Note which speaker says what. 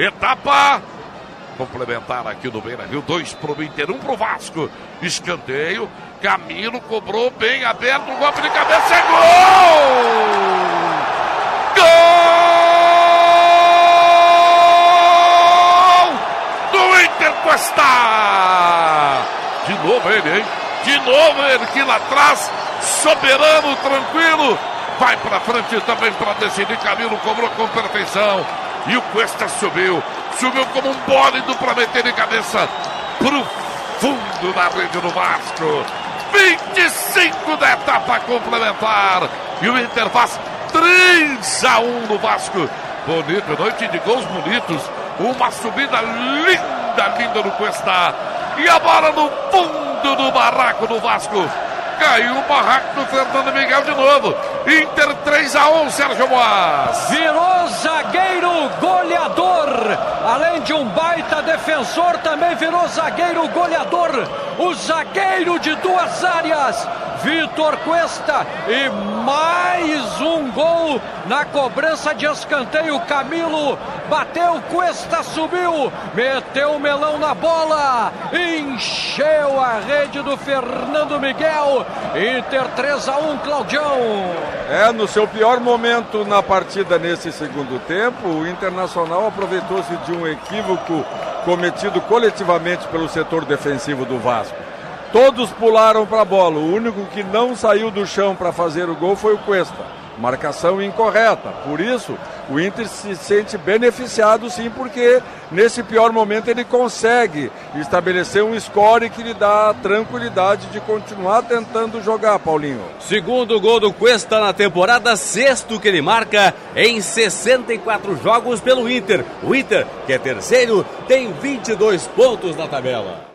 Speaker 1: Etapa complementar aqui no Beira Rio. Dois pro Inter, um pro Vasco. Escanteio. Camilo cobrou bem aberto. Golpe de cabeça. É gol! Gol! Do Inter Costa! De novo ele, hein? De novo ele que lá atrás. Soberano, tranquilo. Vai pra frente também para decidir. Camilo cobrou com perfeição. E o Cuesta subiu. Subiu como um bólido para meter de cabeça pro fundo da rede do Vasco. 25 da etapa complementar. E o Inter faz 3 a 1 no Vasco. Bonito, noite de gols bonitos. Uma subida linda, linda no Cuesta. E a bola no fundo do barraco do Vasco. Caiu o barraco do Fernando Miguel de novo. Inter 3 a 1, Sérgio Boas.
Speaker 2: Virou. Além de um baita defensor, também virou zagueiro goleador. O zagueiro de duas áreas. Vitor Cuesta e mais na cobrança de escanteio. Camilo bateu, Cuesta subiu, meteu o melão na bola, encheu a rede do Fernando Miguel. Inter 3 a 1, Claudião.
Speaker 3: É, no seu pior momento na partida nesse segundo tempo, o Internacional aproveitou-se de um equívoco cometido coletivamente pelo setor defensivo do Vasco. Todos pularam para a bola. O único que não saiu do chão para fazer o gol foi o Cuesta. Marcação incorreta. Por isso, o Inter se sente beneficiado sim, porque nesse pior momento ele consegue estabelecer um score que lhe dá tranquilidade de continuar tentando jogar, Paulinho.
Speaker 4: Segundo gol do Cuesta na temporada, sexto que ele marca em 64 jogos pelo Inter. O Inter, que é terceiro, tem 22 pontos na tabela.